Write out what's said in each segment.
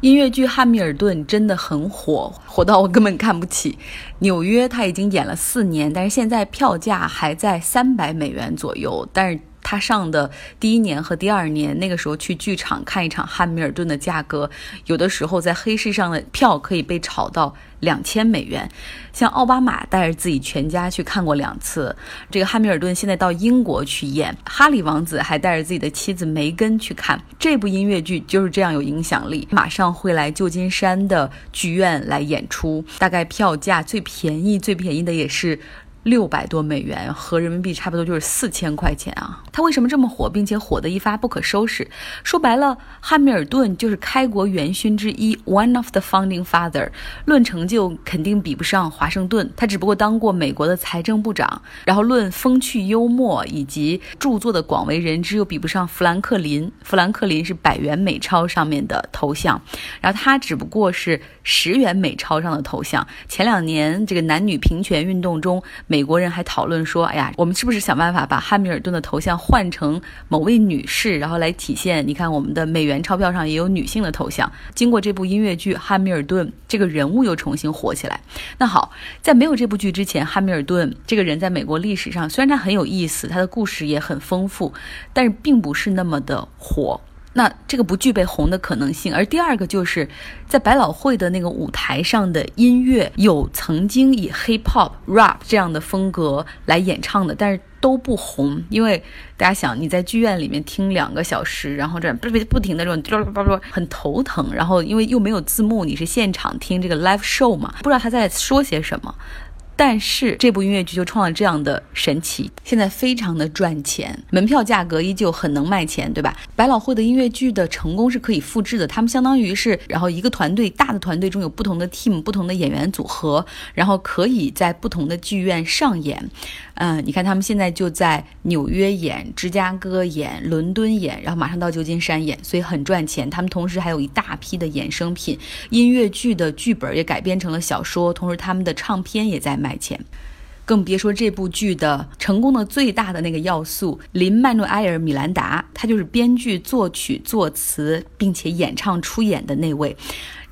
音乐剧《汉密尔顿》真的很火，火到我根本看不起。纽约他已经演了四年，但是现在票价还在三百美元左右，但是。他上的第一年和第二年，那个时候去剧场看一场《汉密尔顿》的价格，有的时候在黑市上的票可以被炒到两千美元。像奥巴马带着自己全家去看过两次这个《汉密尔顿》，现在到英国去演，哈里王子还带着自己的妻子梅根去看这部音乐剧，就是这样有影响力。马上会来旧金山的剧院来演出，大概票价最便宜、最便宜的也是。六百多美元，合人民币差不多就是四千块钱啊！他为什么这么火，并且火得一发不可收拾？说白了，汉密尔顿就是开国元勋之一，one of the founding father。论成就，肯定比不上华盛顿，他只不过当过美国的财政部长。然后论风趣幽默以及著作的广为人知，又比不上富兰克林。富兰克林是百元美钞上面的头像，然后他只不过是十元美钞上的头像。前两年这个男女平权运动中，美美国人还讨论说：“哎呀，我们是不是想办法把汉密尔顿的头像换成某位女士，然后来体现？你看，我们的美元钞票上也有女性的头像。经过这部音乐剧，汉密尔顿这个人物又重新火起来。那好，在没有这部剧之前，汉密尔顿这个人在美国历史上虽然他很有意思，他的故事也很丰富，但是并不是那么的火。”那这个不具备红的可能性，而第二个就是在百老汇的那个舞台上的音乐，有曾经以 hip hop rap 这样的风格来演唱的，但是都不红，因为大家想你在剧院里面听两个小时，然后这样不不停的这种很头疼，然后因为又没有字幕，你是现场听这个 live show 嘛，不知道他在说些什么。但是这部音乐剧就创了这样的神奇，现在非常的赚钱，门票价格依旧很能卖钱，对吧？百老汇的音乐剧的成功是可以复制的，他们相当于是，然后一个团队大的团队中有不同的 team，不同的演员组合，然后可以在不同的剧院上演。嗯，你看他们现在就在纽约演、芝加哥演、伦敦演，然后马上到旧金山演，所以很赚钱。他们同时还有一大批的衍生品，音乐剧的剧本也改编成了小说，同时他们的唱片也在卖卖钱。更别说这部剧的成功的最大的那个要素——林曼诺埃尔·米兰达，他就是编剧、作曲、作词，并且演唱出演的那位。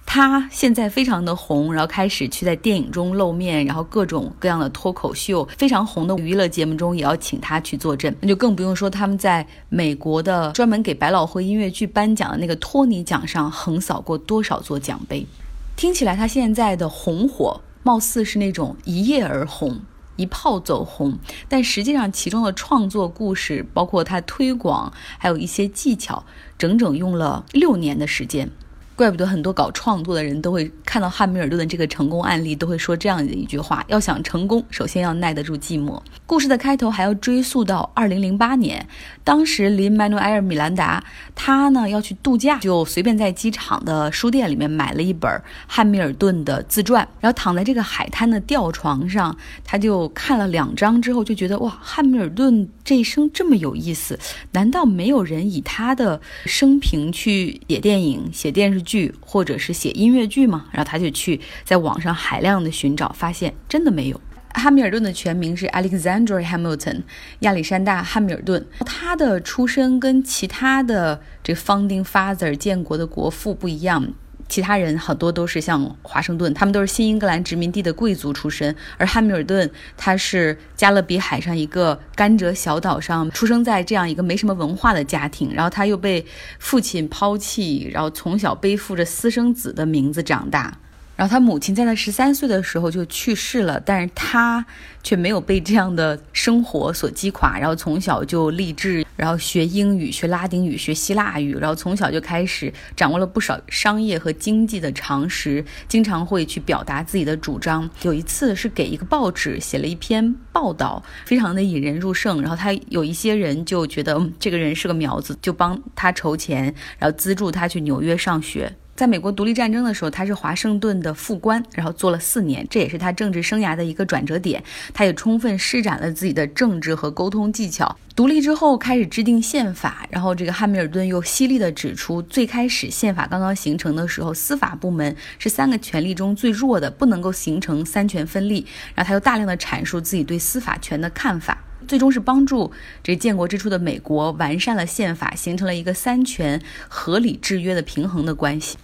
他现在非常的红，然后开始去在电影中露面，然后各种各样的脱口秀非常红的娱乐节目中也要请他去坐镇，那就更不用说他们在美国的专门给百老汇音乐剧颁奖的那个托尼奖上横扫过多少座奖杯。听起来他现在的红火，貌似是那种一夜而红、一炮走红，但实际上其中的创作故事，包括它推广，还有一些技巧，整整用了六年的时间。怪不得很多搞创作的人都会看到汉密尔顿的这个成功案例，都会说这样的一句话：要想成功，首先要耐得住寂寞。故事的开头还要追溯到二零零八年，当时林曼努埃尔·米兰达他呢要去度假，就随便在机场的书店里面买了一本汉密尔顿的自传，然后躺在这个海滩的吊床上，他就看了两章之后，就觉得哇，汉密尔顿这一生这么有意思，难道没有人以他的生平去写电影、写电视？剧或者是写音乐剧吗，然后他就去在网上海量的寻找，发现真的没有。汉密尔顿的全名是 Alexander Hamilton，亚历山大·汉密尔顿。他的出身跟其他的这 founding father 建国的国父不一样。其他人很多都是像华盛顿，他们都是新英格兰殖民地的贵族出身，而汉密尔顿他是加勒比海上一个甘蔗小岛上出生在这样一个没什么文化的家庭，然后他又被父亲抛弃，然后从小背负着私生子的名字长大。然后他母亲在他十三岁的时候就去世了，但是他却没有被这样的生活所击垮。然后从小就立志，然后学英语、学拉丁语、学希腊语，然后从小就开始掌握了不少商业和经济的常识，经常会去表达自己的主张。有一次是给一个报纸写了一篇报道，非常的引人入胜。然后他有一些人就觉得这个人是个苗子，就帮他筹钱，然后资助他去纽约上学。在美国独立战争的时候，他是华盛顿的副官，然后做了四年，这也是他政治生涯的一个转折点。他也充分施展了自己的政治和沟通技巧。独立之后开始制定宪法，然后这个汉密尔顿又犀利地指出，最开始宪法刚刚形成的时候，司法部门是三个权力中最弱的，不能够形成三权分立。然后他又大量的阐述自己对司法权的看法。最终是帮助这建国之初的美国完善了宪法，形成了一个三权合理制约的平衡的关系。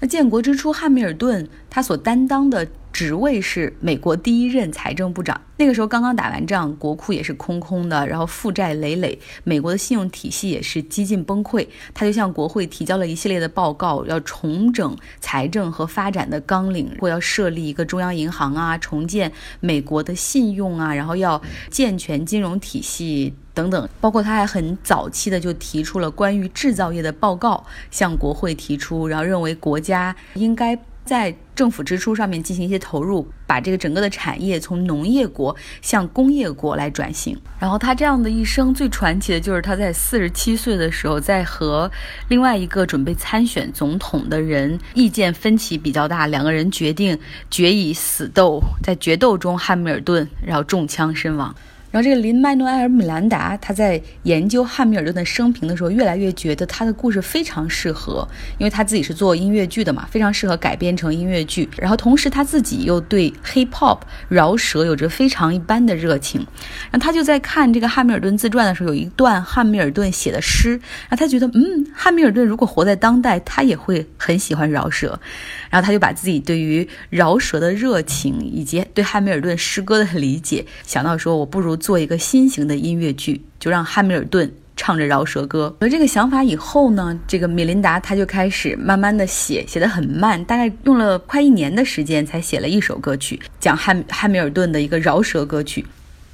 那建国之初，汉密尔顿他所担当的。职位是美国第一任财政部长。那个时候刚刚打完仗，国库也是空空的，然后负债累累，美国的信用体系也是几近崩溃。他就向国会提交了一系列的报告，要重整财政和发展的纲领，或要设立一个中央银行啊，重建美国的信用啊，然后要健全金融体系等等。包括他还很早期的就提出了关于制造业的报告，向国会提出，然后认为国家应该。在政府支出上面进行一些投入，把这个整个的产业从农业国向工业国来转型。然后他这样的一生最传奇的就是他在四十七岁的时候，在和另外一个准备参选总统的人意见分歧比较大，两个人决定决以死斗，在决斗中汉密尔顿然后中枪身亡。然后这个林麦诺埃尔·米兰达，他在研究汉密尔顿的生平的时候，越来越觉得他的故事非常适合，因为他自己是做音乐剧的嘛，非常适合改编成音乐剧。然后同时他自己又对 hip hop 饶舌有着非常一般的热情。然后他就在看这个汉密尔顿自传的时候，有一段汉密尔顿写的诗，然后他觉得，嗯，汉密尔顿如果活在当代，他也会很喜欢饶舌。然后他就把自己对于饶舌的热情以及对汉密尔顿诗歌的理解，想到说，我不如。做一个新型的音乐剧，就让汉密尔顿唱着饶舌歌。有了这个想法以后呢，这个米琳达他就开始慢慢的写，写的很慢，大概用了快一年的时间才写了一首歌曲，讲汉汉密尔顿的一个饶舌歌曲。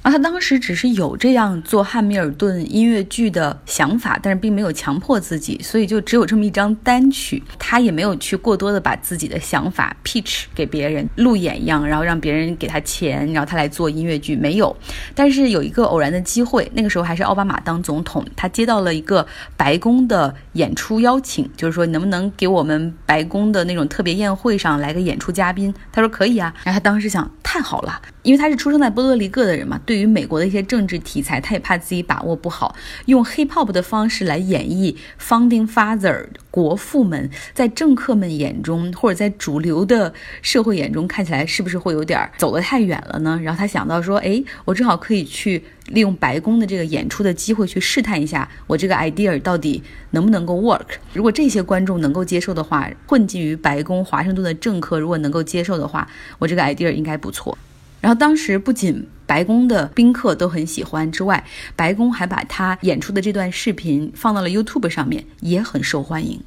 啊，他当时只是有这样做汉密尔顿音乐剧的想法，但是并没有强迫自己，所以就只有这么一张单曲。他也没有去过多的把自己的想法 pitch 给别人路演一样，然后让别人给他钱，然后他来做音乐剧，没有。但是有一个偶然的机会，那个时候还是奥巴马当总统，他接到了一个白宫的演出邀请，就是说能不能给我们白宫的那种特别宴会上来个演出嘉宾？他说可以啊。然后他当时想，太好了，因为他是出生在波多黎各的人嘛，对。于美国的一些政治题材，他也怕自己把握不好，用 hip hop 的方式来演绎 founding father 国父们，在政客们眼中，或者在主流的社会眼中，看起来是不是会有点走得太远了呢？然后他想到说，哎，我正好可以去利用白宫的这个演出的机会，去试探一下我这个 idea 到底能不能够 work。如果这些观众能够接受的话，混迹于白宫华盛顿的政客如果能够接受的话，我这个 idea 应该不错。然后当时不仅白宫的宾客都很喜欢，之外，白宫还把他演出的这段视频放到了 YouTube 上面，也很受欢迎。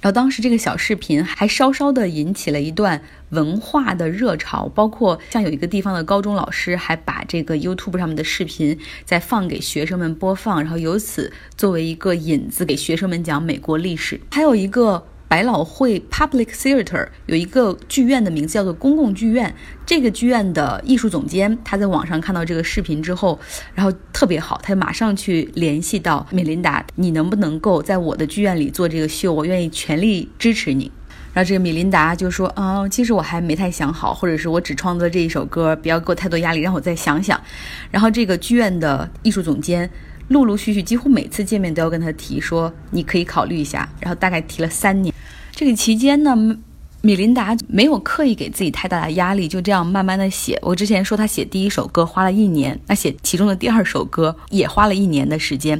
然后当时这个小视频还稍稍的引起了一段文化的热潮，包括像有一个地方的高中老师还把这个 YouTube 上面的视频再放给学生们播放，然后由此作为一个引子给学生们讲美国历史。还有一个。百老汇 Public Theater 有一个剧院的名字叫做公共剧院。这个剧院的艺术总监他在网上看到这个视频之后，然后特别好，他就马上去联系到米琳达，你能不能够在我的剧院里做这个秀？我愿意全力支持你。然后这个米琳达就说：“啊，其实我还没太想好，或者是我只创作这一首歌，不要给我太多压力，让我再想想。”然后这个剧院的艺术总监。陆陆续续，几乎每次见面都要跟他提说，你可以考虑一下。然后大概提了三年，这个期间呢，米琳达没有刻意给自己太大的压力，就这样慢慢的写。我之前说他写第一首歌花了一年，那写其中的第二首歌也花了一年的时间。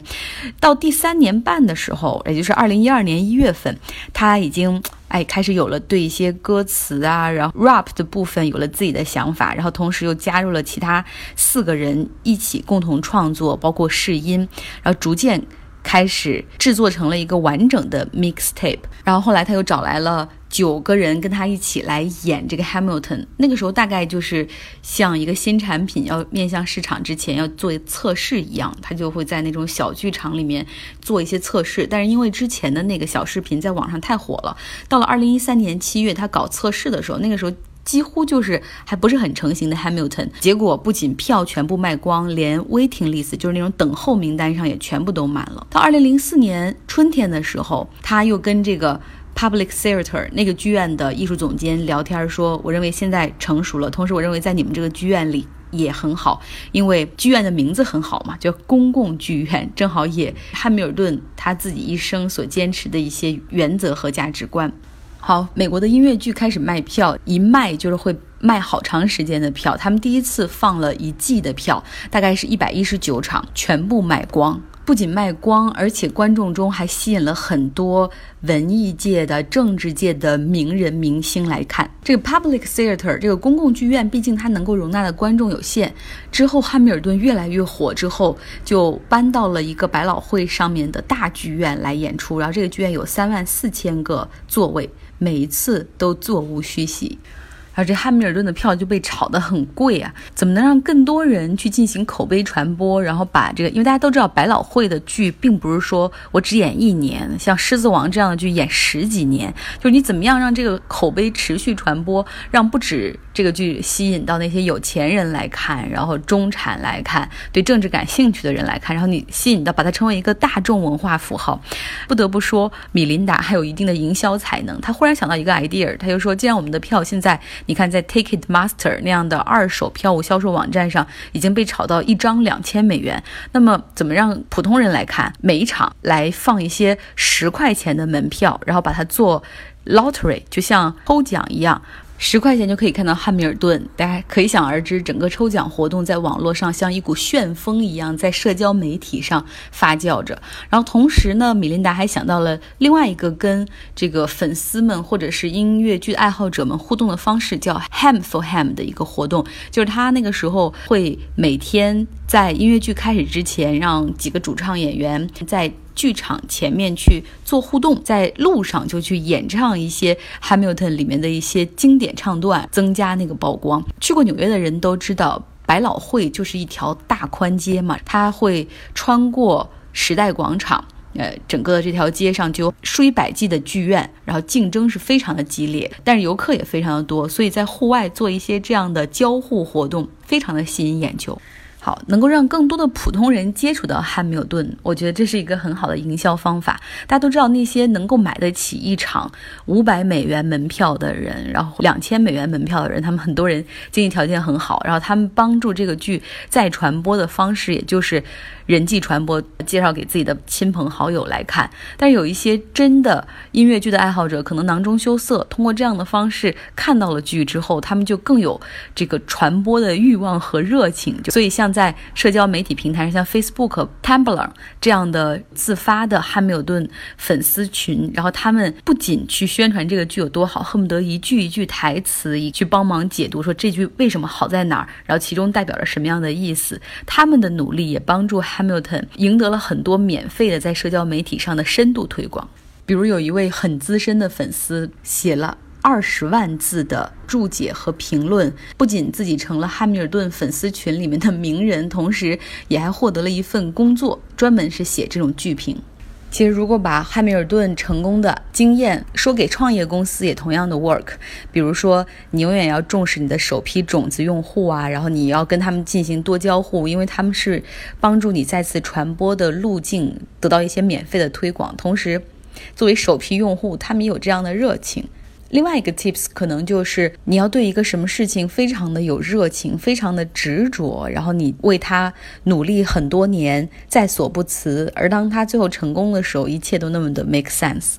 到第三年半的时候，也就是二零一二年一月份，他已经。哎，开始有了对一些歌词啊，然后 rap 的部分有了自己的想法，然后同时又加入了其他四个人一起共同创作，包括试音，然后逐渐。开始制作成了一个完整的 mixtape，然后后来他又找来了九个人跟他一起来演这个 Hamilton。那个时候大概就是像一个新产品要面向市场之前要做测试一样，他就会在那种小剧场里面做一些测试。但是因为之前的那个小视频在网上太火了，到了二零一三年七月他搞测试的时候，那个时候。几乎就是还不是很成型的 Hamilton，结果不仅票全部卖光，连 waiting list 就是那种等候名单上也全部都满了。到二零零四年春天的时候，他又跟这个 Public Theater 那个剧院的艺术总监聊天说：“我认为现在成熟了，同时我认为在你们这个剧院里也很好，因为剧院的名字很好嘛，叫公共剧院，正好也汉密尔顿他自己一生所坚持的一些原则和价值观。”好，美国的音乐剧开始卖票，一卖就是会卖好长时间的票。他们第一次放了一季的票，大概是一百一十九场，全部卖光。不仅卖光，而且观众中还吸引了很多文艺界的、政治界的名人明星来看。这个 public theater 这个公共剧院，毕竟它能够容纳的观众有限。之后汉密尔顿越来越火之后，就搬到了一个百老汇上面的大剧院来演出。然后这个剧院有三万四千个座位，每一次都座无虚席。而这汉密尔顿的票就被炒得很贵啊！怎么能让更多人去进行口碑传播，然后把这个？因为大家都知道，百老汇的剧并不是说我只演一年，像《狮子王》这样的剧演十几年。就是你怎么样让这个口碑持续传播，让不止这个剧吸引到那些有钱人来看，然后中产来看，对政治感兴趣的人来看，然后你吸引到把它成为一个大众文化符号。不得不说，米琳达还有一定的营销才能。他忽然想到一个 idea，他就说：既然我们的票现在。你看，在 Ticketmaster 那样的二手票务销售网站上，已经被炒到一张两千美元。那么，怎么让普通人来看？每一场来放一些十块钱的门票，然后把它做 lottery，就像抽奖一样。十块钱就可以看到汉密尔顿，大家可想而知，整个抽奖活动在网络上像一股旋风一样，在社交媒体上发酵着。然后同时呢，米琳达还想到了另外一个跟这个粉丝们或者是音乐剧爱好者们互动的方式，叫 Ham for Ham 的一个活动，就是他那个时候会每天在音乐剧开始之前，让几个主唱演员在。剧场前面去做互动，在路上就去演唱一些《Hamilton》里面的一些经典唱段，增加那个曝光。去过纽约的人都知道，百老汇就是一条大宽街嘛，它会穿过时代广场，呃，整个这条街上就有数以百计的剧院，然后竞争是非常的激烈，但是游客也非常的多，所以在户外做一些这样的交互活动，非常的吸引眼球。好，能够让更多的普通人接触到汉密尔顿，我觉得这是一个很好的营销方法。大家都知道，那些能够买得起一场五百美元门票的人，然后两千美元门票的人，他们很多人经济条件很好，然后他们帮助这个剧再传播的方式，也就是人际传播，介绍给自己的亲朋好友来看。但是有一些真的音乐剧的爱好者，可能囊中羞涩，通过这样的方式看到了剧之后，他们就更有这个传播的欲望和热情。所以像。在社交媒体平台上，像 Facebook、Tumblr 这样的自发的汉密尔顿粉丝群，然后他们不仅去宣传这个剧有多好，恨不得一句一句台词以去帮忙解读，说这句为什么好在哪儿，然后其中代表着什么样的意思。他们的努力也帮助汉 Hamilton 赢得了很多免费的在社交媒体上的深度推广。比如有一位很资深的粉丝写了。二十万字的注解和评论，不仅自己成了汉密尔顿粉丝群里面的名人，同时也还获得了一份工作，专门是写这种剧评。其实，如果把汉密尔顿成功的经验说给创业公司，也同样的 work。比如说，你永远要重视你的首批种子用户啊，然后你要跟他们进行多交互，因为他们是帮助你再次传播的路径，得到一些免费的推广。同时，作为首批用户，他们也有这样的热情。另外一个 tips 可能就是你要对一个什么事情非常的有热情，非常的执着，然后你为他努力很多年，在所不辞。而当他最后成功的时候，一切都那么的 make sense。